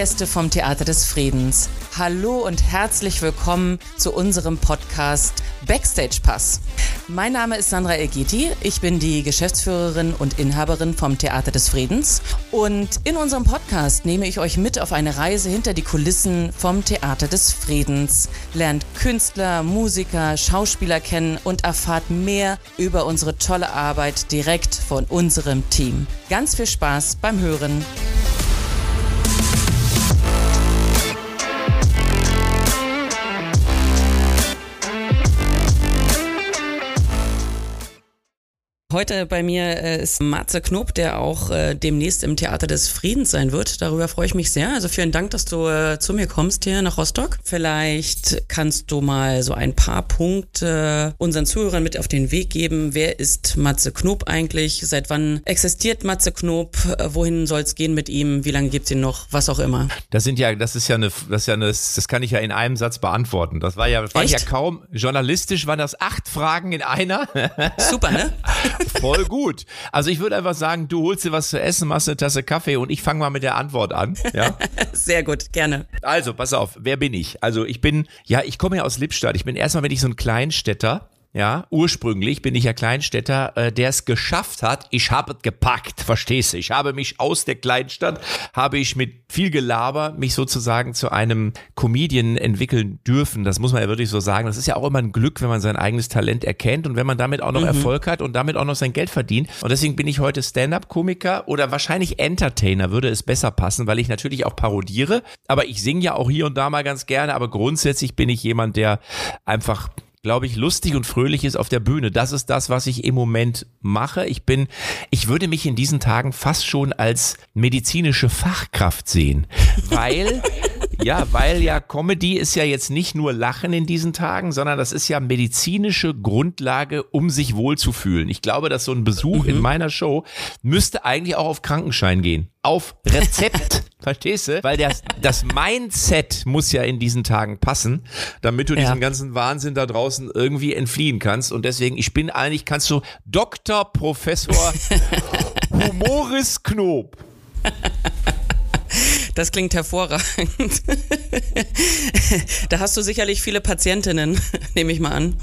Gäste vom Theater des Friedens, hallo und herzlich willkommen zu unserem Podcast Backstage Pass. Mein Name ist Sandra Elgiti, ich bin die Geschäftsführerin und Inhaberin vom Theater des Friedens und in unserem Podcast nehme ich euch mit auf eine Reise hinter die Kulissen vom Theater des Friedens, lernt Künstler, Musiker, Schauspieler kennen und erfahrt mehr über unsere tolle Arbeit direkt von unserem Team. Ganz viel Spaß beim Hören. Heute bei mir äh, ist Matze Knob, der auch äh, demnächst im Theater des Friedens sein wird. Darüber freue ich mich sehr. Also vielen Dank, dass du äh, zu mir kommst hier nach Rostock. Vielleicht kannst du mal so ein paar Punkte unseren Zuhörern mit auf den Weg geben. Wer ist Matze Knob eigentlich? Seit wann existiert Matze Knob? Wohin soll es gehen mit ihm? Wie lange gibt's ihn noch? Was auch immer. Das sind ja, das ist ja eine, das ist ja eine, das kann ich ja in einem Satz beantworten. Das war ja, das war ja kaum journalistisch, waren das acht Fragen in einer. Super, ne? Voll gut. Also ich würde einfach sagen, du holst dir was zu essen, machst eine Tasse Kaffee und ich fange mal mit der Antwort an. Ja? Sehr gut, gerne. Also, pass auf, wer bin ich? Also ich bin, ja, ich komme ja aus Lippstadt. Ich bin erstmal, wenn ich so ein Kleinstädter, ja, ursprünglich bin ich ja Kleinstädter, äh, der es geschafft hat. Ich habe es gepackt, verstehst du? Ich habe mich aus der Kleinstadt, habe ich mit viel Gelaber mich sozusagen zu einem Comedian entwickeln dürfen. Das muss man ja wirklich so sagen. Das ist ja auch immer ein Glück, wenn man sein eigenes Talent erkennt und wenn man damit auch noch mhm. Erfolg hat und damit auch noch sein Geld verdient. Und deswegen bin ich heute Stand-up-Komiker oder wahrscheinlich Entertainer würde es besser passen, weil ich natürlich auch parodiere. Aber ich singe ja auch hier und da mal ganz gerne. Aber grundsätzlich bin ich jemand, der einfach glaube ich, lustig und fröhlich ist auf der Bühne. Das ist das, was ich im Moment mache. Ich bin, ich würde mich in diesen Tagen fast schon als medizinische Fachkraft sehen, weil ja, weil ja Comedy ist ja jetzt nicht nur Lachen in diesen Tagen, sondern das ist ja medizinische Grundlage, um sich wohlzufühlen. Ich glaube, dass so ein Besuch mhm. in meiner Show müsste eigentlich auch auf Krankenschein gehen. Auf Rezept. Verstehst du? Weil das, das Mindset muss ja in diesen Tagen passen, damit du ja. diesem ganzen Wahnsinn da draußen irgendwie entfliehen kannst. Und deswegen, ich bin eigentlich, kannst du Dr. Professor Humoris Knob. Das klingt hervorragend. da hast du sicherlich viele Patientinnen, nehme ich mal an.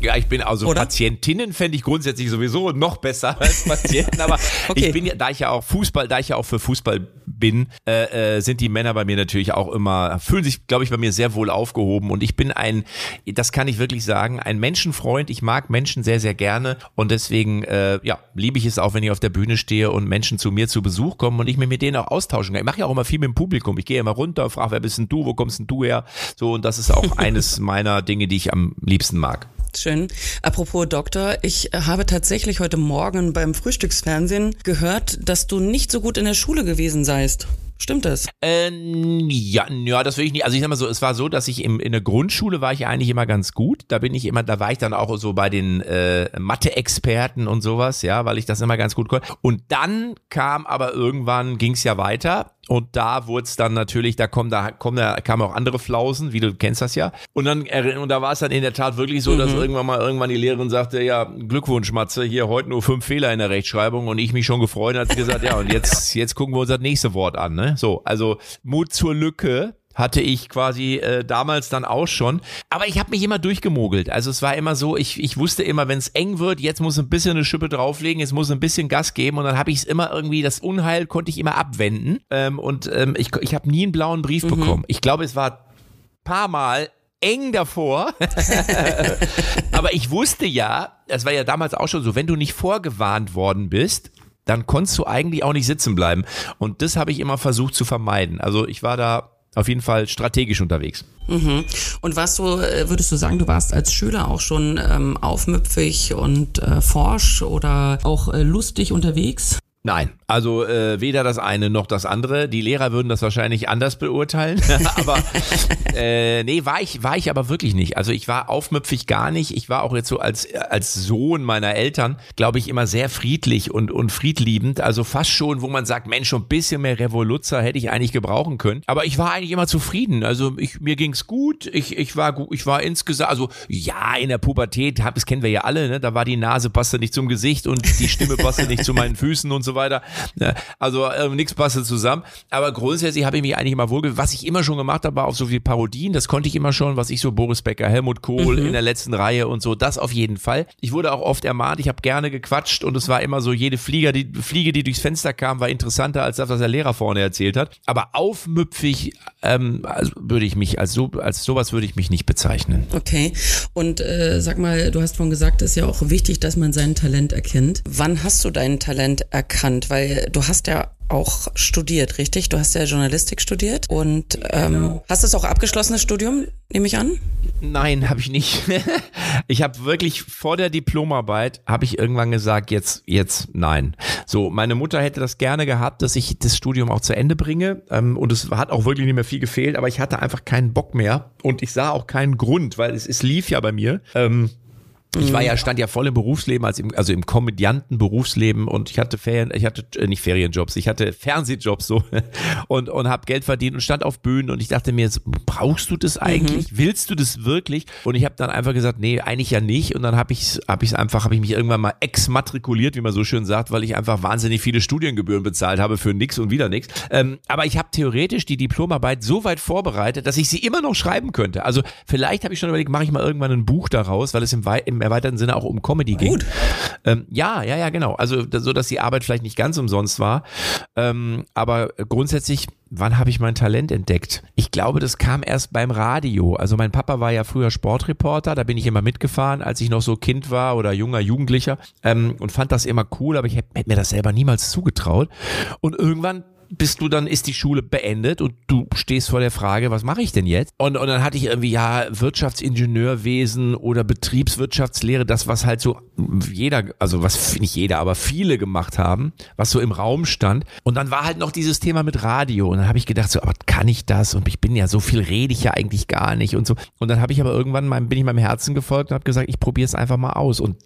Ja, ich bin also Oder? Patientinnen fände ich grundsätzlich sowieso noch besser als Patienten, aber okay. ich bin ja, da ich ja auch Fußball, da ich ja auch für Fußball bin, äh, äh, sind die Männer bei mir natürlich auch immer, fühlen sich, glaube ich, bei mir sehr wohl aufgehoben und ich bin ein, das kann ich wirklich sagen, ein Menschenfreund. Ich mag Menschen sehr, sehr gerne und deswegen, äh, ja, liebe ich es auch, wenn ich auf der Bühne stehe und Menschen zu mir zu Besuch kommen und ich mir mit denen auch austauschen kann. Ich mache ja auch immer viel mit dem Publikum. Ich gehe immer runter, frage, wer bist denn du, wo kommst denn du her? So und das ist auch eines meiner Dinge, die ich am liebsten mag. Schön. Apropos Doktor, ich habe tatsächlich heute Morgen beim Frühstücksfernsehen gehört, dass du nicht so gut in der Schule gewesen seist. Stimmt das? Ähm, ja, ja, das will ich nicht. Also ich sag mal so, es war so, dass ich im, in der Grundschule war ich eigentlich immer ganz gut. Da bin ich immer, da war ich dann auch so bei den äh, Mathe-Experten und sowas, ja, weil ich das immer ganz gut konnte. Und dann kam aber irgendwann, ging es ja weiter und da wurde es dann natürlich, da kommen, da kommen, da kamen auch andere Flausen, wie du kennst das ja. Und dann, und da war es dann in der Tat wirklich so, mhm. dass irgendwann mal irgendwann die Lehrerin sagte, ja, Glückwunsch, Matze, hier heute nur fünf Fehler in der Rechtschreibung und ich mich schon gefreut hat gesagt, ja, und jetzt, jetzt gucken wir uns das nächste Wort an, ne? So, also Mut zur Lücke, hatte ich quasi äh, damals dann auch schon. Aber ich habe mich immer durchgemogelt. Also es war immer so, ich, ich wusste immer, wenn es eng wird, jetzt muss ein bisschen eine Schippe drauflegen, jetzt muss ein bisschen Gas geben und dann habe ich es immer irgendwie, das Unheil konnte ich immer abwenden. Ähm, und ähm, ich, ich habe nie einen blauen Brief mhm. bekommen. Ich glaube, es war paar Mal eng davor. Aber ich wusste ja, das war ja damals auch schon so, wenn du nicht vorgewarnt worden bist, dann konntest du eigentlich auch nicht sitzen bleiben. Und das habe ich immer versucht zu vermeiden. Also ich war da auf jeden Fall strategisch unterwegs. Mhm. Und warst du, äh, würdest du sagen, du warst als Schüler auch schon ähm, aufmüpfig und äh, forsch oder auch äh, lustig unterwegs? Nein, also äh, weder das eine noch das andere. Die Lehrer würden das wahrscheinlich anders beurteilen. aber äh, nee, war ich, war ich aber wirklich nicht. Also ich war aufmüpfig gar nicht. Ich war auch jetzt so als, als Sohn meiner Eltern, glaube ich, immer sehr friedlich und, und friedliebend. Also fast schon, wo man sagt, Mensch, schon ein bisschen mehr Revoluzzer hätte ich eigentlich gebrauchen können. Aber ich war eigentlich immer zufrieden. Also ich, mir ging's gut. Ich, ich war gut, ich war insgesamt, also ja, in der Pubertät, das kennen wir ja alle, ne? Da war die Nase passte nicht zum Gesicht und die Stimme passte nicht zu meinen Füßen und so weiter. Also äh, nichts passte zusammen. Aber grundsätzlich habe ich mich eigentlich immer wohl, was ich immer schon gemacht habe, war auf so viel Parodien. Das konnte ich immer schon, was ich so Boris Becker, Helmut Kohl mhm. in der letzten Reihe und so, das auf jeden Fall. Ich wurde auch oft ermahnt, ich habe gerne gequatscht und es war immer so, jede Flieger, die Fliege, die durchs Fenster kam, war interessanter als das, was der Lehrer vorne erzählt hat. Aber aufmüpfig ähm, also würde ich mich, als, so, als sowas würde ich mich nicht bezeichnen. Okay. Und äh, sag mal, du hast vorhin gesagt, es ist ja auch wichtig, dass man sein Talent erkennt. Wann hast du dein Talent erkannt? Weil du hast ja auch studiert, richtig? Du hast ja Journalistik studiert und ähm, genau. hast es auch abgeschlossenes Studium, nehme ich an? Nein, habe ich nicht. ich habe wirklich vor der Diplomarbeit habe ich irgendwann gesagt, jetzt jetzt nein. So, meine Mutter hätte das gerne gehabt, dass ich das Studium auch zu Ende bringe ähm, und es hat auch wirklich nicht mehr viel gefehlt, aber ich hatte einfach keinen Bock mehr und ich sah auch keinen Grund, weil es, es lief ja bei mir. Ähm, ich war ja, stand ja voll im Berufsleben, als im, also im Komödianten-Berufsleben und ich hatte Ferien, ich hatte äh, nicht Ferienjobs, ich hatte Fernsehjobs so und, und habe Geld verdient und stand auf Bühnen und ich dachte mir, jetzt, brauchst du das eigentlich? Mhm. Willst du das wirklich? Und ich habe dann einfach gesagt, nee, eigentlich ja nicht. Und dann habe ich habe ich einfach, habe ich mich irgendwann mal exmatrikuliert, wie man so schön sagt, weil ich einfach wahnsinnig viele Studiengebühren bezahlt habe für nix und wieder nix. Ähm, aber ich habe theoretisch die Diplomarbeit so weit vorbereitet, dass ich sie immer noch schreiben könnte. Also vielleicht habe ich schon überlegt, mache ich mal irgendwann ein Buch daraus, weil es im, im erweiterten Sinne auch um Comedy ging. Gut. Ähm, ja, ja, ja, genau. Also so, dass die Arbeit vielleicht nicht ganz umsonst war. Ähm, aber grundsätzlich wann habe ich mein Talent entdeckt? Ich glaube, das kam erst beim Radio. Also mein Papa war ja früher Sportreporter, da bin ich immer mitgefahren, als ich noch so Kind war oder junger Jugendlicher ähm, und fand das immer cool, aber ich hätte hätt mir das selber niemals zugetraut. Und irgendwann bist du dann, ist die Schule beendet und du stehst vor der Frage, was mache ich denn jetzt? Und, und dann hatte ich irgendwie, ja, Wirtschaftsingenieurwesen oder Betriebswirtschaftslehre, das, was halt so jeder, also was nicht jeder, aber viele gemacht haben, was so im Raum stand. Und dann war halt noch dieses Thema mit Radio. Und dann habe ich gedacht, so, aber kann ich das? Und ich bin ja so viel rede ich ja eigentlich gar nicht und so. Und dann habe ich aber irgendwann mein, bin ich meinem Herzen gefolgt und habe gesagt, ich probiere es einfach mal aus. Und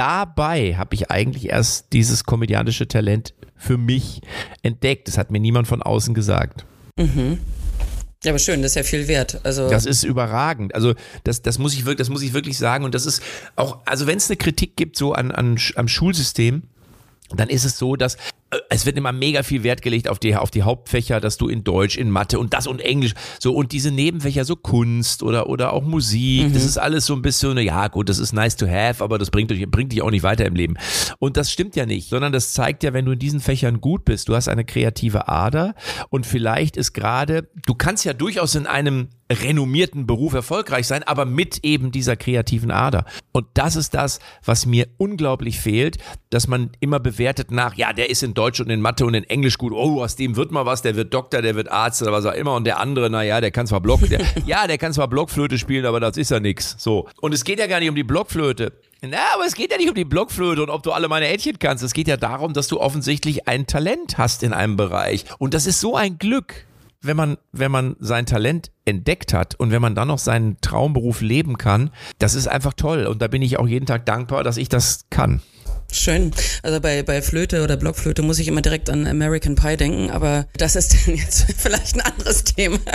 dabei habe ich eigentlich erst dieses komödiantische Talent für mich entdeckt. Das hat mir niemand von außen gesagt. Mhm. Ja, aber schön, das ist ja viel wert. Also das ist überragend. Also das, das muss ich wirklich, das muss ich wirklich sagen. Und das ist auch, also wenn es eine Kritik gibt so an, an am Schulsystem, dann ist es so, dass es wird immer mega viel Wert gelegt auf die, auf die Hauptfächer, dass du in Deutsch, in Mathe und das und Englisch, so und diese Nebenfächer, so Kunst oder, oder auch Musik, mhm. das ist alles so ein bisschen, ja gut, das ist nice to have, aber das bringt, bringt dich auch nicht weiter im Leben. Und das stimmt ja nicht, sondern das zeigt ja, wenn du in diesen Fächern gut bist, du hast eine kreative Ader und vielleicht ist gerade, du kannst ja durchaus in einem renommierten Beruf erfolgreich sein, aber mit eben dieser kreativen Ader. Und das ist das, was mir unglaublich fehlt, dass man immer bewertet nach, ja, der ist in Deutsch und in Mathe und in Englisch gut, oh, aus dem wird mal was, der wird Doktor, der wird Arzt oder was auch immer und der andere, naja, der kann zwar Block, der, ja, der kann zwar Blockflöte spielen, aber das ist ja nix. So. Und es geht ja gar nicht um die Blockflöte. Na, aber es geht ja nicht um die Blockflöte und ob du alle meine Ädchen kannst. Es geht ja darum, dass du offensichtlich ein Talent hast in einem Bereich. Und das ist so ein Glück wenn man, wenn man sein Talent entdeckt hat und wenn man dann noch seinen Traumberuf leben kann, das ist einfach toll. Und da bin ich auch jeden Tag dankbar, dass ich das kann. Schön. Also bei, bei Flöte oder Blockflöte muss ich immer direkt an American Pie denken, aber das ist dann jetzt vielleicht ein anderes Thema.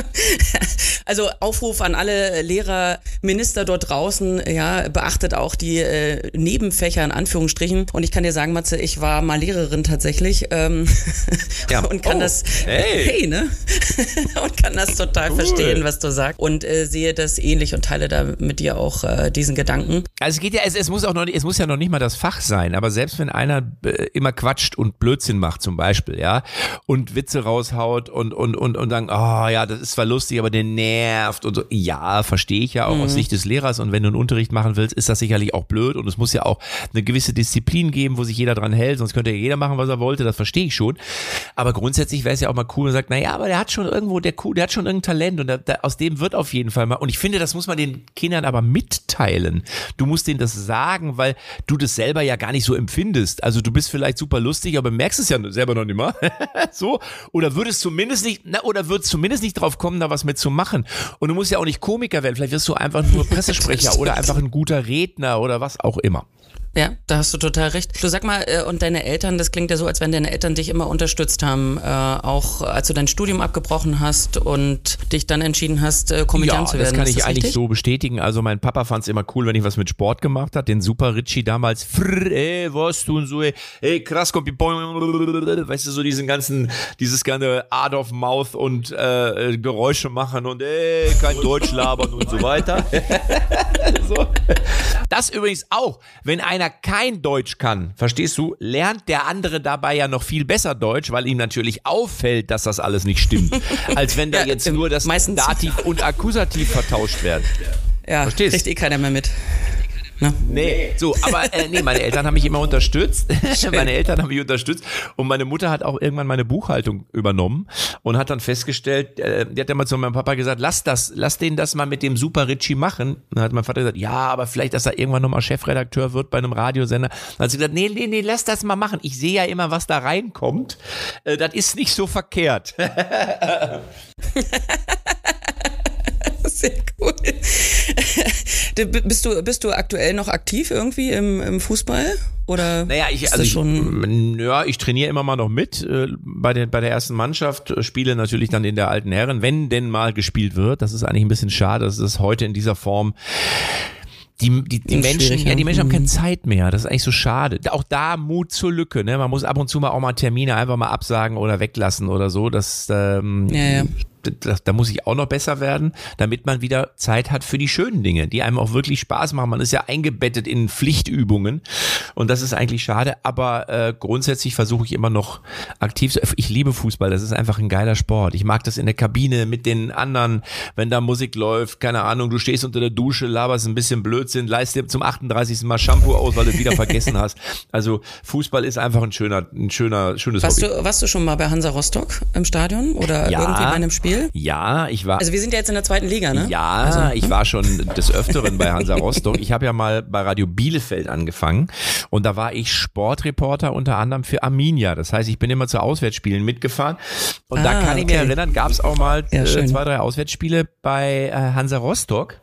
Also Aufruf an alle Lehrer, Minister dort draußen, ja, beachtet auch die äh, Nebenfächer in Anführungsstrichen. Und ich kann dir sagen, Matze, ich war mal Lehrerin tatsächlich ähm, ja. und kann oh, das hey. hey, ne? und kann das total cool. verstehen, was du sagst und äh, sehe das ähnlich und teile da mit dir auch äh, diesen Gedanken. Also es geht ja, es, es muss auch noch, es muss ja noch nicht mal das Fach sein, aber aber selbst wenn einer äh, immer quatscht und Blödsinn macht zum Beispiel, ja, und Witze raushaut und, und, und, und dann, oh ja, das ist zwar lustig, aber der nervt und so, ja, verstehe ich ja auch mhm. aus Sicht des Lehrers. Und wenn du einen Unterricht machen willst, ist das sicherlich auch blöd. Und es muss ja auch eine gewisse Disziplin geben, wo sich jeder dran hält, sonst könnte ja jeder machen, was er wollte, das verstehe ich schon. Aber grundsätzlich wäre es ja auch mal cool und sagt, naja, aber der hat schon irgendwo, der cool, der hat schon irgendein Talent. Und der, der, aus dem wird auf jeden Fall mal, und ich finde, das muss man den Kindern aber mitteilen. Du musst denen das sagen, weil du das selber ja gar nicht so empfindest. Also du bist vielleicht super lustig, aber merkst es ja selber noch nicht mal. so. Oder würdest zumindest nicht, na, oder würdest zumindest nicht drauf kommen, da was mitzumachen. Und du musst ja auch nicht Komiker werden. Vielleicht wirst du einfach nur Pressesprecher oder einfach ein guter Redner oder was auch immer. Ja, da hast du total recht. Du sag mal, äh, und deine Eltern, das klingt ja so, als wenn deine Eltern dich immer unterstützt haben, äh, auch als du dein Studium abgebrochen hast und dich dann entschieden hast, äh, Komödiant ja, zu werden. das kann ich das eigentlich richtig? so bestätigen. Also mein Papa fand es immer cool, wenn ich was mit Sport gemacht habe. Den Super Richie damals, frr, ey, was tun so, ey, ey krass, kommt weißt du, so diesen ganzen, dieses ganze Art of Mouth und äh, Geräusche machen und ey, kein Deutsch labern und so weiter. so. Das übrigens auch, wenn einer kein Deutsch kann, verstehst du, lernt der andere dabei ja noch viel besser Deutsch, weil ihm natürlich auffällt, dass das alles nicht stimmt, als wenn da Ja, jetzt nur das Dativ und Akkusativ vertauscht werden. Ja, Verstehst? kriegt eh keiner mehr mit. Ne? Nee, so, aber äh, nee, meine Eltern haben mich immer unterstützt. meine Eltern haben mich unterstützt und meine Mutter hat auch irgendwann meine Buchhaltung übernommen und hat dann festgestellt, äh, die hat dann mal zu meinem Papa gesagt, lass das, lass den das mal mit dem Super Richie machen. Dann hat mein Vater gesagt, ja, aber vielleicht, dass er irgendwann nochmal Chefredakteur wird bei einem Radiosender. Dann hat sie gesagt, nee, nee, nee, lass das mal machen. Ich sehe ja immer, was da reinkommt. Äh, das ist nicht so verkehrt. Sehr cool. Bist, du, bist du aktuell noch aktiv irgendwie im, im Fußball? Oder Naja, ich, also ich, schon. ja, ich trainiere immer mal noch mit äh, bei, der, bei der ersten Mannschaft, äh, spiele natürlich dann in der alten Herren, wenn denn mal gespielt wird. Das ist eigentlich ein bisschen schade, dass es heute in dieser Form die, die, die Menschen, ja, die Menschen haben keine Mhm. Zeit mehr. Das ist eigentlich so schade. Auch da Mut zur Lücke. Ne? Man muss ab und zu mal auch mal Termine einfach mal absagen oder weglassen oder so. Das, ähm, Ja, ja. Da, da muss ich auch noch besser werden, damit man wieder Zeit hat für die schönen Dinge, die einem auch wirklich Spaß machen. Man ist ja eingebettet in Pflichtübungen und das ist eigentlich schade, aber äh, grundsätzlich versuche ich immer noch aktiv zu. Ich liebe Fußball, das ist einfach ein geiler Sport. Ich mag das in der Kabine mit den anderen, wenn da Musik läuft, keine Ahnung, du stehst unter der Dusche, laberst ein bisschen Blödsinn, leist dir zum 38. Mal Shampoo aus, weil du es wieder vergessen hast. Also Fußball ist einfach ein schöner, ein schöner, schönes Warst Hobby. du, warst du schon mal bei Hansa Rostock im Stadion oder Ja. irgendwie bei einem Spiel? Ja, ich war. Also wir sind ja jetzt in der zweiten Liga, ne? Ja, ich war schon des Öfteren bei Hansa Rostock. Ich habe ja mal bei Radio Bielefeld angefangen und da war ich Sportreporter unter anderem für Arminia. Das heißt, ich bin immer zu Auswärtsspielen mitgefahren und da Ah, kann ich mich okay. erinnern, gab es auch mal Ja, äh, zwei, drei Auswärtsspiele bei äh, Hansa Rostock.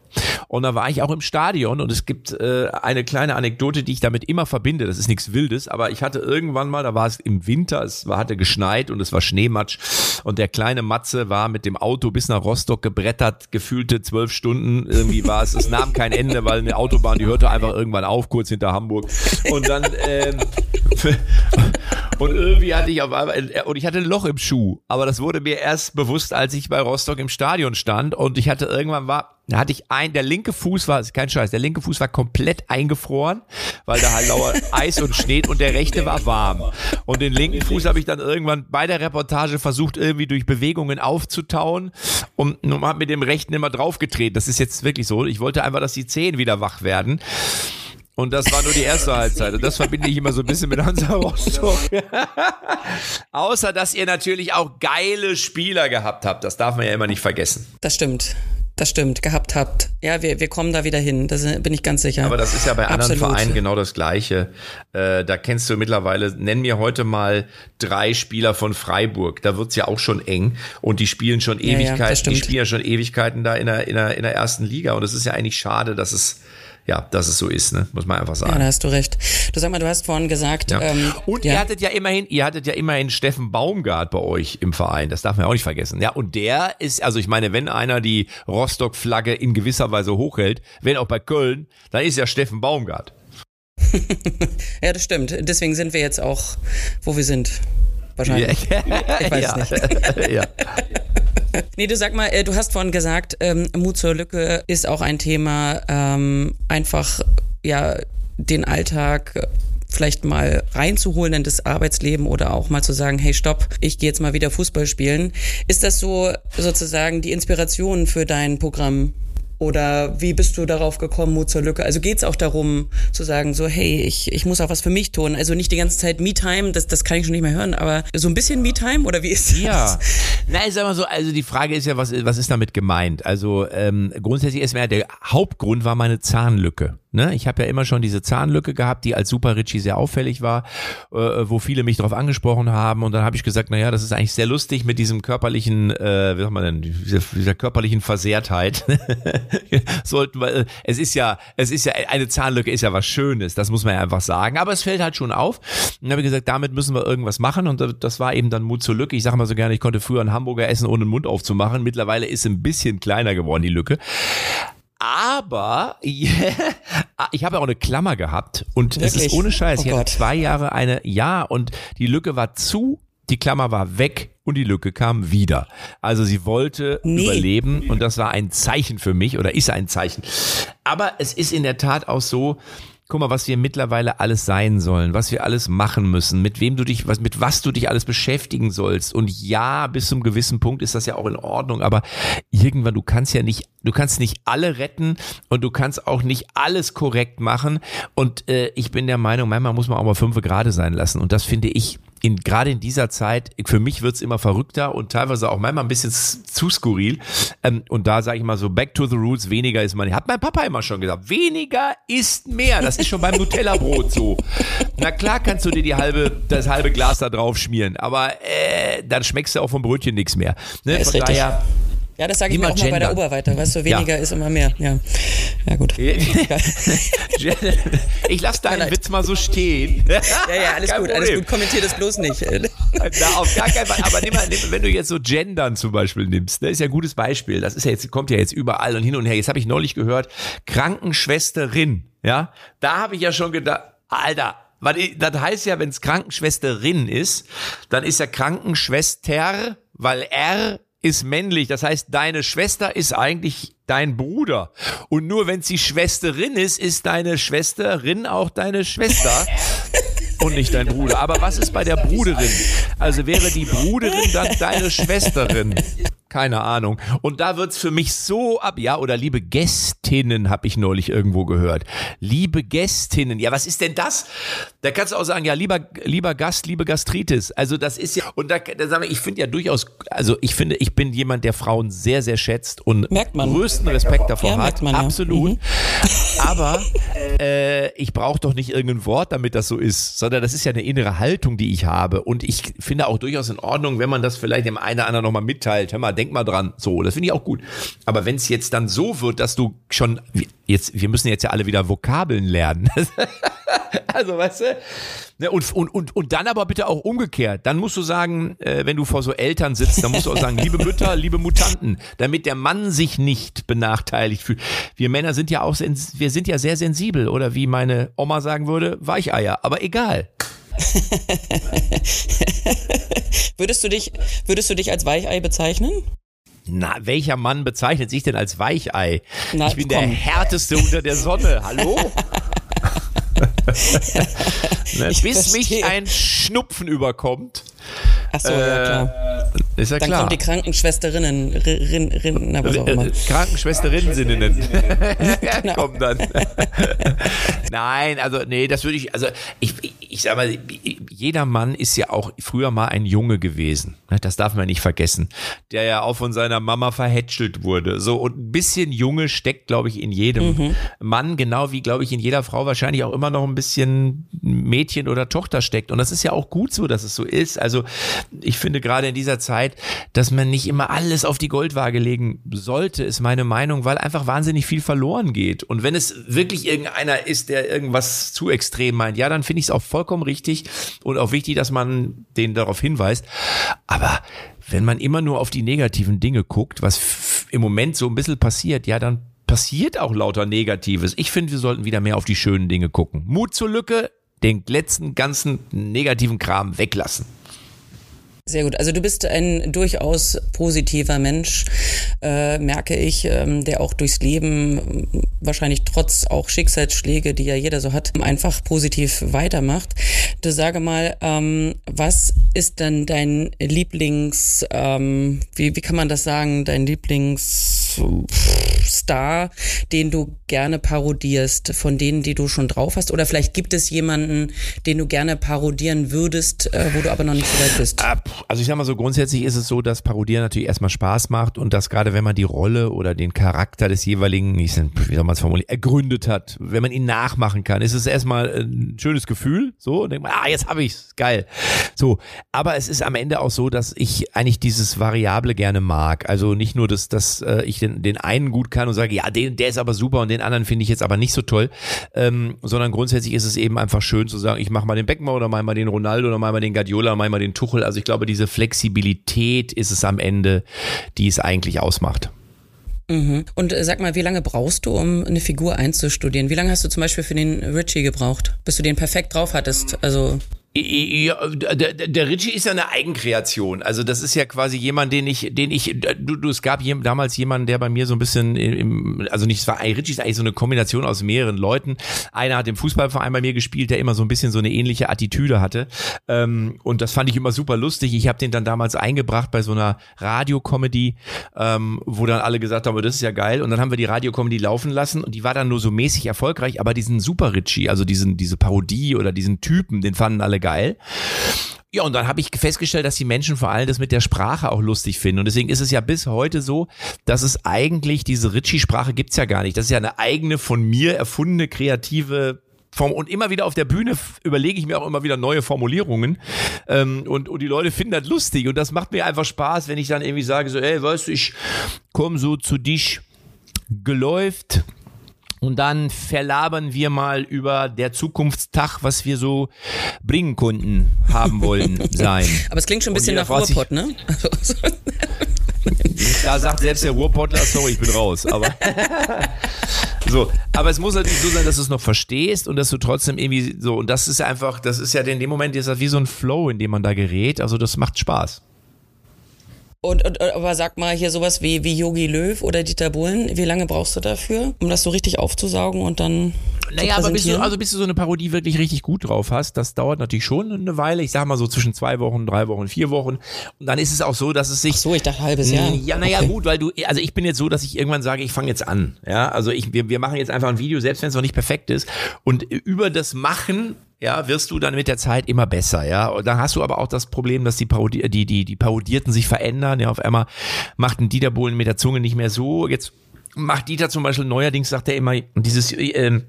Und da war ich auch im Stadion und es gibt äh, eine kleine Anekdote, die ich damit immer verbinde. Das ist nichts Wildes, aber ich hatte irgendwann mal, da war es im Winter, es war, hatte geschneit und es war Schneematsch und der kleine Matze war mit dem Auto bis nach Rostock gebrettert, gefühlte zwölf Stunden. Irgendwie war es, es nahm kein Ende, weil eine Autobahn, die hörte einfach irgendwann auf, kurz hinter Hamburg. Und dann ähm, und irgendwie hatte ich auf einmal, und ich hatte ein Loch im Schuh, aber das wurde mir erst bewusst, als ich bei Rostock im Stadion stand und ich hatte irgendwann war, da hatte ich ein, der linke Fuß war, ist kein Scheiß, der linke Fuß war komplett eingefroren, weil da halt lauer Eis und Schnee und der rechte war warm. Und den linken Fuß habe ich dann irgendwann bei der Reportage versucht, irgendwie durch Bewegungen aufzutauen und, und habe mit dem rechten immer draufgetreten. Das ist jetzt wirklich so. Ich wollte einfach, dass die Zehen wieder wach werden. Und das war nur die erste Halbzeit. Und das verbinde ich immer so ein bisschen mit Hansa Rostock. Außer, dass ihr natürlich auch geile Spieler gehabt habt. Das darf man ja immer nicht vergessen. Das stimmt. Das stimmt, gehabt habt. Ja, wir, wir kommen da wieder hin, da sind- bin ich ganz sicher. Aber das ist ja bei anderen Absolut. Vereinen genau das Gleiche. Äh, da kennst du mittlerweile, nenn mir heute mal drei Spieler von Freiburg. Da wird's ja auch schon eng. Und die spielen schon Ja, ja, das Ewigkeiten, die spielen ja schon Ewigkeiten da in der, in der, in der ersten Liga. Und es ist ja eigentlich schade, dass es, ja, dass es so ist, ne? Muss man einfach sagen. Ja, da hast du recht. Du sag mal, du hast vorhin gesagt, Ja. ähm, und ja. ihr hattet ja immerhin, ihr hattet ja immerhin Steffen Baumgart bei euch im Verein. Das darf man ja auch nicht vergessen. Ja, und der ist, also ich meine, wenn einer die Rostock-Flagge in gewisser Weise hochhält, wenn auch bei Köln, dann ist ja Steffen Baumgart. ja, das stimmt. Deswegen sind wir jetzt auch, wo wir sind. Wahrscheinlich. Ich weiß ja. es nicht. ja. Nee, du sag mal, äh, du hast vorhin gesagt, ähm, Mut zur Lücke ist auch ein Thema, ähm, einfach, ja, den Alltag vielleicht mal reinzuholen in das Arbeitsleben oder auch mal zu sagen, hey, stopp, ich gehe jetzt mal wieder Fußball spielen. Ist das so sozusagen die Inspiration für dein Programm? Oder wie bist du darauf gekommen, Mut zur Lücke? Also geht's auch darum zu sagen, so, hey, ich, ich muss auch was für mich tun. Also nicht die ganze Zeit Me-Time, das, das kann ich schon nicht mehr hören, aber so ein bisschen Me-Time oder wie ist das? Ja, na, ich sag mal so, also die Frage ist ja, was, was ist damit gemeint? Also ähm, grundsätzlich ist ja der Hauptgrund war meine Zahnlücke. Ne? Ich habe ja immer schon diese Zahnlücke gehabt, die als Super Richie sehr auffällig war, äh, wo viele mich darauf angesprochen haben. Und dann habe ich gesagt, naja, das ist eigentlich sehr lustig mit diesem körperlichen, äh, wie sagt man denn, dieser, dieser körperlichen Versehrtheit. Sollten wir, äh, es ist ja, es ist ja, eine Zahnlücke ist ja was Schönes, das muss man ja einfach sagen. Aber es fällt halt schon auf. Und dann habe ich gesagt, damit müssen wir irgendwas machen. Und das war eben dann Mut zur Lücke. Ich sage mal so gerne, ich konnte früher einen Hamburger essen, ohne den Mund aufzumachen. Mittlerweile ist ein bisschen kleiner geworden, die Lücke. Aber yeah, ich habe auch eine Klammer gehabt und Wirklich? es ist ohne Scheiß. Oh ich hatte zwei Jahre eine, ja, und die Lücke war zu, die Klammer war weg und die Lücke kam wieder. Also sie wollte nee. überleben und das war ein Zeichen für mich oder ist ein Zeichen. Aber es ist in der Tat auch so, guck mal, was wir mittlerweile alles sein sollen, was wir alles machen müssen, mit wem du dich, was, mit was du dich alles beschäftigen sollst. Und ja, bis zum gewissen Punkt ist das ja auch in Ordnung, aber irgendwann, du kannst ja nicht, du kannst nicht alle retten und du kannst auch nicht alles korrekt machen. Und äh, ich bin der Meinung, manchmal muss man auch mal fünf Grade sein lassen. Und das finde ich in, gerade in dieser Zeit, für mich wird's immer verrückter und teilweise auch manchmal ein bisschen zu skurril. Ähm, und da sage ich mal so, back to the roots, weniger ist man. Hat mein Papa immer schon gesagt, weniger ist mehr. Das ist schon beim Nutella-Brot so. Na klar kannst du dir die halbe, das halbe Glas da drauf schmieren, aber äh, dann schmeckst du auch vom Brötchen nichts mehr. Ne? Von richtig. daher ja, das sage ich mir auch mal bei der Oberweite. Weißt du, weniger ja. ist immer mehr. Ja, ja gut. ich lasse deinen Witz mal so stehen. ja, ja, alles Kein gut, Problem. alles gut. Kommentier das bloß nicht. Na, auf gar keinen Fall. Aber nimm mal, nimm, wenn du jetzt so Gendern zum Beispiel nimmst, das ist ja ein gutes Beispiel. Das ist ja jetzt, kommt ja jetzt überall und hin und her. Jetzt habe ich neulich gehört, Krankenschwesterin. Ja, da habe ich ja schon gedacht, Alter, weil das heißt ja, wenn es Krankenschwesterin ist, dann ist ja Krankenschwester, weil R ist männlich. Das heißt, deine Schwester ist eigentlich dein Bruder. Und nur wenn sie Schwesterin ist, ist deine Schwesterin auch deine Schwester. und nicht dein Bruder. Aber was ist bei der Bruderin? Also wäre die Bruderin dann deine Schwesterin? Keine Ahnung. Und da wird's für mich so ab, ja, oder liebe Gästinnen, habe ich neulich irgendwo gehört. Liebe Gästinnen, ja, was ist denn das? Da kannst du auch sagen, ja, lieber, lieber Gast, liebe Gastritis. Also das ist ja, und da, da sagen wir, ich finde ja durchaus, also ich finde, ich bin jemand, der Frauen sehr, sehr schätzt und größten Respekt davor ja, hat. Man, Absolut. Ja. Mhm. Aber äh, ich brauche doch nicht irgendein Wort, damit das so ist, sondern das ist ja eine innere Haltung, die ich habe. Und ich finde auch durchaus in Ordnung, wenn man das vielleicht dem einen oder anderen nochmal mitteilt. Hör mal, denk mal dran. So, das finde ich auch gut. Aber wenn es jetzt dann so wird, dass du schon, jetzt, wir müssen jetzt ja alle wieder Vokabeln lernen. also, weißt du? Ne, und, und, und, und dann aber bitte auch umgekehrt. Dann musst du sagen, äh, wenn du vor so Eltern sitzt, dann musst du auch sagen, liebe Mütter, liebe Mutanten, damit der Mann sich nicht benachteiligt fühlt. Wir Männer sind ja auch, wir sind ja sehr sensibel oder wie meine Oma sagen würde, Weicheier. Aber egal. würdest du dich, würdest du dich als Weichei bezeichnen? Na, welcher Mann bezeichnet sich denn als Weichei? Na, ich bin komm. der härteste unter der Sonne. Hallo? ne, bis verstehe. mich ein Schnupfen überkommt. Ach so, äh, ja klar. Ist ja Dann klar. kommt die Krankenschwesterinnen, rin, rin, na, was auch immer. Krankenschwesterinnen genau. kommen dann. Nein, also nee, das würde ich, also ich, ich, ich sag mal, jeder Mann ist ja auch früher mal ein Junge gewesen. Ne, das darf man nicht vergessen. Der ja auch von seiner Mama verhätschelt wurde. So, und ein bisschen Junge steckt, glaube ich, in jedem mhm. Mann, genau wie, glaube ich, in jeder Frau wahrscheinlich auch immer noch ein bisschen Mädchen oder Tochter steckt. Und das ist ja auch gut so, dass es so ist. Also ich finde gerade in dieser Zeit, dass man nicht immer alles auf die Goldwaage legen sollte, ist meine Meinung, weil einfach wahnsinnig viel verloren geht. Und wenn es wirklich irgendeiner ist, der irgendwas zu extrem meint, ja, dann finde ich es auch vollkommen richtig und auch wichtig, dass man den darauf hinweist. Aber wenn man immer nur auf die negativen Dinge guckt, was im Moment so ein bisschen passiert, ja, dann passiert auch lauter Negatives. Ich finde, wir sollten wieder mehr auf die schönen Dinge gucken. Mut zur Lücke, den letzten ganzen negativen Kram weglassen. Sehr gut. Also du bist ein durchaus positiver Mensch, äh, merke ich, ähm, der auch durchs Leben wahrscheinlich trotz auch Schicksalsschläge, die ja jeder so hat, einfach positiv weitermacht. Du sage mal, ähm, was ist denn dein Lieblings, ähm, wie, wie kann man das sagen, dein Lieblings Star, den du gerne parodierst, von denen, die du schon drauf hast? Oder vielleicht gibt es jemanden, den du gerne parodieren würdest, äh, wo du aber noch nicht so weit bist? Ah, also ich sag mal so, grundsätzlich ist es so, dass Parodieren natürlich erstmal Spaß macht und dass gerade wenn man die Rolle oder den Charakter des jeweiligen, wie soll man es formulieren, ergründet hat, wenn man ihn nachmachen kann, ist es erstmal ein schönes Gefühl, so, und denkt man, ah, jetzt habe ich's, geil. So, aber es ist am Ende auch so, dass ich eigentlich dieses Variable gerne mag. Also nicht nur, dass, dass äh, ich den, den einen gut kann und sage, ja, den, der ist aber super und den anderen finde ich jetzt aber nicht so toll, ähm, sondern grundsätzlich ist es eben einfach schön zu sagen, ich mache mal den Beckmann oder mache mal den Ronaldo oder mache mal den Guardiola mache mal den Tuchel. Also ich glaube, diese Flexibilität ist es am Ende, die es eigentlich ausmacht. Mhm. Und äh, sag mal, wie lange brauchst du, um eine Figur einzustudieren? Wie lange hast du zum Beispiel für den Richie gebraucht, bis du den perfekt drauf hattest? Also ja, der, der Richie ist ja eine Eigenkreation. Also das ist ja quasi jemand, den ich, den ich, du, du es gab damals jemanden, der bei mir so ein bisschen, im, also nicht, es war Richie ist eigentlich so eine Kombination aus mehreren Leuten. Einer hat im Fußballverein bei mir gespielt, der immer so ein bisschen so eine ähnliche Attitüde hatte. Ähm, und das fand ich immer super lustig. Ich habe den dann damals eingebracht bei so einer Radiocomedy, ähm, wo dann alle gesagt haben, das ist ja geil. Und dann haben wir die Radiocomedy laufen lassen und die war dann nur so mäßig erfolgreich, aber diesen Super Richie, also diesen, diese Parodie oder diesen Typen, den fanden alle geil. Ja, und dann habe ich festgestellt, dass die Menschen vor allem das mit der Sprache auch lustig finden. Und deswegen ist es ja bis heute so, dass es eigentlich diese Ritchie-Sprache gibt's ja gar nicht. Das ist ja eine eigene von mir erfundene kreative Form. Und immer wieder auf der Bühne überlege ich mir auch immer wieder neue Formulierungen. Ähm, und, und die Leute finden das lustig. Und das macht mir einfach Spaß, wenn ich dann irgendwie sage, so, ey, weißt du, ich komme so zu dich geläuft und dann verlabern wir mal über der Zukunftstag, was wir so bringen konnten, haben wollen sein. Aber es klingt schon ein bisschen nach Ruhrpott, ne? da sagt selbst der Ruhrpottler, sorry, ich bin raus. Aber so, aber es muss natürlich so sein, dass du es noch verstehst und dass du trotzdem irgendwie so, und das ist einfach, das ist ja in dem Moment ist das wie so ein Flow, in dem man da gerät. Also das macht Spaß. Und, und, aber sag mal hier sowas wie wie Yogi Löw oder Dieter Bohlen, wie lange brauchst du dafür, um das so richtig aufzusaugen und dann Naja, aber bis du, also bis du so eine Parodie wirklich richtig gut drauf hast, das dauert natürlich schon eine Weile. Ich sag mal so zwischen zwei Wochen, drei Wochen, vier Wochen. Und dann ist es auch so, dass es sich. Ach so, ich dachte halbes Jahr. Ja, naja, okay. gut, weil du, also ich bin jetzt so, dass ich irgendwann sage, ich fange jetzt an. Ja, also ich, wir, wir machen jetzt einfach ein Video, selbst wenn es noch nicht perfekt ist. Und über das Machen ja, wirst du dann mit der Zeit immer besser, ja. Und dann hast du aber auch das Problem, dass die, Parodi die, die, die Parodierten sich verändern, ja. Auf einmal macht ein Dieter Bohlen mit der Zunge nicht mehr so. Jetzt macht Dieter zum Beispiel neuerdings, sagt er immer, dieses, äh,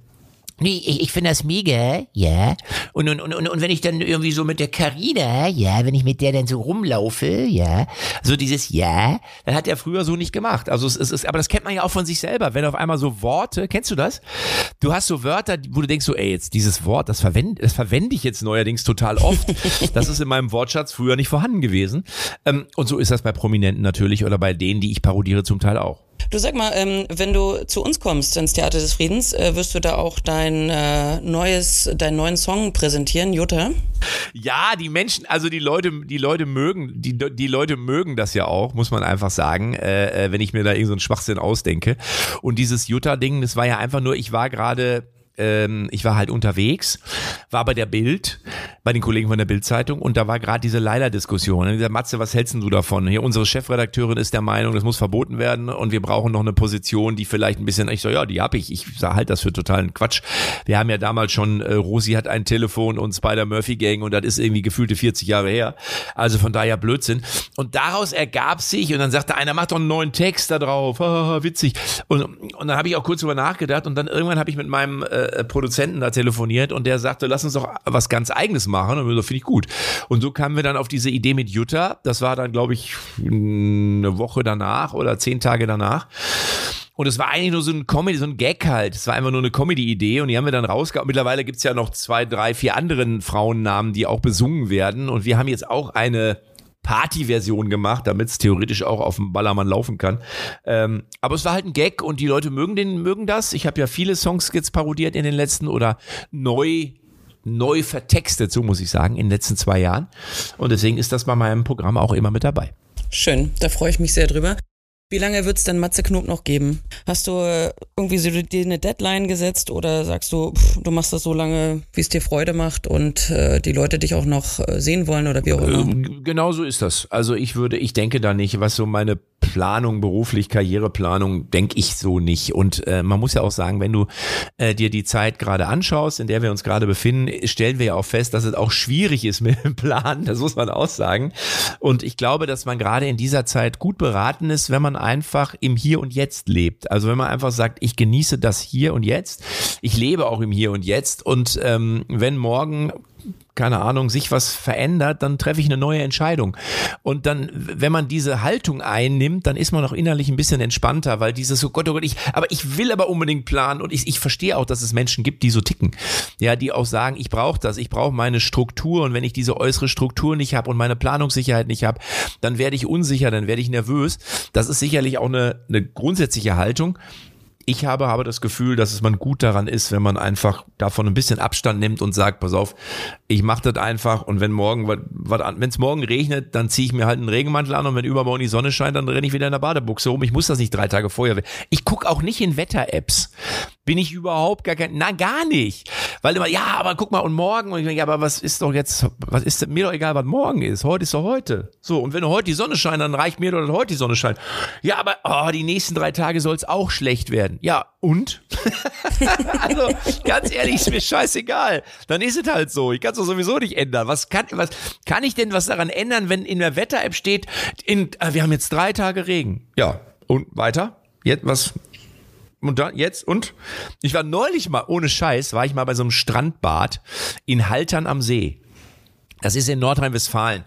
Nee, ich, ich finde das mega, ja. Und, und, und, und wenn ich dann irgendwie so mit der Carina, ja, wenn ich mit der dann so rumlaufe, ja, so dieses Ja, dann hat er früher so nicht gemacht. Also es, es ist, aber das kennt man ja auch von sich selber. Wenn auf einmal so Worte, kennst du das? Du hast so Wörter, wo du denkst so, ey, jetzt dieses Wort, das verwende, das verwende ich jetzt neuerdings total oft. das ist in meinem Wortschatz früher nicht vorhanden gewesen. Ähm, und so ist das bei Prominenten natürlich oder bei denen, die ich parodiere, zum Teil auch. Du sag mal, ähm, wenn du zu uns kommst ins Theater des Friedens, äh, wirst du da auch dein äh, neues, deinen neuen Song präsentieren, Jutta? Ja, die Menschen, also die Leute, die Leute mögen, die, die Leute mögen das ja auch, muss man einfach sagen, äh, äh wenn ich mir da irgendeinen so Schwachsinn ausdenke. Und dieses Jutta-Ding, das war ja einfach nur, ich war gerade ähm, ich war halt unterwegs, war bei der Bild, bei den Kollegen von der Bildzeitung und da war gerade diese Leila-Diskussion. Und ich Matze, was hältst du davon? Hier, unsere Chefredakteurin ist der Meinung, das muss verboten werden und wir brauchen noch eine Position, die vielleicht ein bisschen, ich so, ja, die hab ich. Ich sah halt das für totalen Quatsch. Wir haben ja damals schon, äh, Rosi hat ein Telefon und Spider-Murphy-Gang und das ist irgendwie gefühlte 40 Jahre her. Also von daher Blödsinn. Und daraus ergab sich, und dann sagte einer, mach doch einen neuen Text da drauf, witzig. Und, und dann habe ich auch kurz drüber nachgedacht und dann irgendwann habe ich mit meinem äh, äh, Produzenten da telefoniert und der sagte, lass uns doch was ganz eigenes machen. Und so finde ich gut. Und so kamen wir dann auf diese Idee mit Jutta. Das war dann, glaube ich, eine Woche danach oder zehn Tage danach. Und es war eigentlich nur so ein Comedy, so ein Gag halt. Es war einfach nur eine Comedy-Idee und die haben wir dann rausgehauen. Mittlerweile gibt's ja noch zwei, drei, vier anderen Frauennamen, die auch besungen werden. Und wir haben jetzt auch eine Party-Version gemacht, damit es theoretisch auch auf dem Ballermann laufen kann. Ähm, aber es war halt ein Gag und die Leute mögen den, mögen das. Ich habe ja viele Songs jetzt parodiert in den letzten oder neu neu vertextet, so muss ich sagen, in den letzten zwei Jahren. Und deswegen ist das bei meinem Programm auch immer mit dabei. Schön, da freue ich mich sehr drüber. Wie lange wird es denn Matze Knob noch geben? Hast du äh, irgendwie so dir eine Deadline gesetzt oder sagst du, pff, du machst das so lange, wie es dir Freude macht und äh, die Leute dich auch noch äh, sehen wollen oder wie auch immer? Ähm, genau so ist das. Also ich würde, ich denke da nicht, was so meine Planung, beruflich, Karriereplanung, denke ich so nicht. Und äh, man muss ja auch sagen, wenn du äh, dir die Zeit gerade anschaust, in der wir uns gerade befinden, stellen wir ja auch fest, dass es auch schwierig ist mit dem Plan. Das muss man auch sagen. Und ich glaube, dass man gerade in dieser Zeit gut beraten ist, wenn man einfach im Hier und Jetzt lebt. Also wenn man einfach sagt, ich genieße das Hier und Jetzt. Ich lebe auch im Hier und Jetzt. Und ähm, wenn morgen keine Ahnung, sich was verändert, dann treffe ich eine neue Entscheidung. Und dann, wenn man diese Haltung einnimmt, dann ist man auch innerlich ein bisschen entspannter, weil dieses so, Gott, oh Gott, ich, aber ich will aber unbedingt planen und ich, ich verstehe auch, dass es Menschen gibt, die so ticken. Ja, die auch sagen, ich brauche das, ich brauche meine Struktur und wenn ich diese äußere Struktur nicht habe und meine Planungssicherheit nicht habe, dann werde ich unsicher, dann werde ich nervös. Das ist sicherlich auch eine, eine grundsätzliche Haltung ich habe aber das Gefühl, dass es man gut daran ist, wenn man einfach davon ein bisschen Abstand nimmt und sagt, pass auf, ich mache das einfach und wenn morgen wenn es morgen regnet, dann ziehe ich mir halt einen Regenmantel an und wenn übermorgen die Sonne scheint, dann renne ich wieder in der Badebuchse rum. Ich muss das nicht drei Tage vorher. Ich gucke auch nicht in Wetter-Apps. Bin ich überhaupt gar kein, na gar nicht. Weil immer, ja, aber guck mal und morgen und ich denke, aber was ist doch jetzt, was ist mir doch egal, was morgen ist. Heute ist doch heute. So und wenn heute die Sonne scheint, dann reicht mir doch, heute die Sonne scheint. Ja, aber oh, die nächsten drei Tage soll es auch schlecht werden werden. Ja, und? also, ganz ehrlich, ist mir scheißegal. Dann ist es halt so. Ich kann es doch sowieso nicht ändern. Was kann, was kann ich denn was daran ändern, wenn in der Wetter-App steht, in, äh, wir haben jetzt drei Tage Regen. Ja, und weiter? Jetzt, was, und dann jetzt und ich war neulich mal ohne Scheiß war ich mal bei so einem Strandbad in Haltern am See. Das ist in Nordrhein-Westfalen.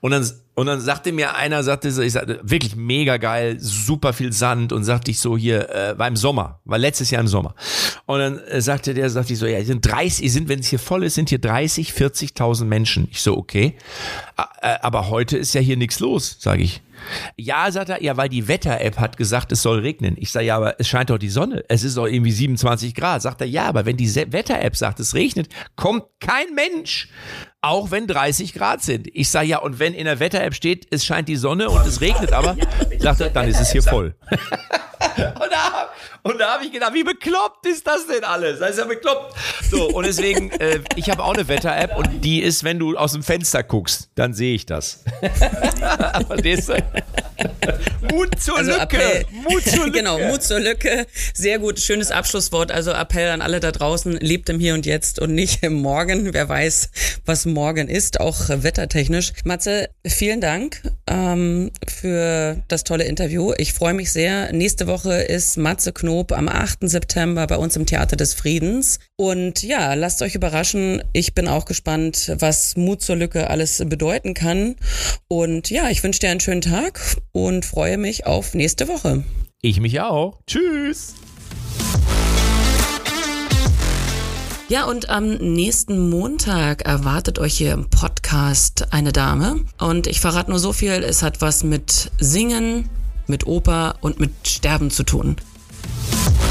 Und dann und dann sagte mir einer, sagte so, ich sagte, wirklich mega geil, super viel Sand und sagte ich so hier, äh, war im Sommer, war letztes Jahr im Sommer. Und dann äh, sagte der, sagte ich so, ja, sind 30, sind, wenn es hier voll ist, sind hier 30, 40.000 Menschen. Ich so, okay. Äh, aber heute ist ja hier nichts los, sage ich. Ja, sagt er, ja, weil die Wetter-App hat gesagt, es soll regnen. Ich sage, ja, aber es scheint doch die Sonne. Es ist doch irgendwie 27 Grad. Sagt er, ja, aber wenn die Wetter-App sagt, es regnet, kommt kein Mensch auch wenn 30 Grad sind. Ich sage ja, und wenn in der Wetter-App steht, es scheint die Sonne und es regnet aber, sagt er, dann ist es hier voll. und und da habe ich gedacht, wie bekloppt ist das denn alles? Das ist ja bekloppt. So, und deswegen, äh, ich habe auch eine Wetter-App und die ist, wenn du aus dem Fenster guckst, dann sehe ich das. Mut zur also Lücke. Appell, Mut zur Lücke. genau, Mut zur Lücke. Sehr gut, schönes Abschlusswort. Also Appell an alle da draußen, lebt im Hier und Jetzt und nicht im Morgen. Wer weiß, was morgen ist, auch wettertechnisch. Matze, vielen Dank ähm, für das tolle Interview. Ich freue mich sehr. Nächste Woche ist Matze Knob Knob am 8. September bei uns im Theater des Friedens. Und ja, lasst euch überraschen. Ich bin auch gespannt, was Mut zur Lücke alles bedeuten kann. Und ja, ich wünsche dir einen schönen Tag und freue mich auf nächste Woche. Ich mich auch. Tschüss. Ja, und am nächsten Montag erwartet euch hier im Podcast eine Dame. Und ich verrate nur so viel, es hat was mit Singen, mit Oper und mit Sterben zu tun. Thank you.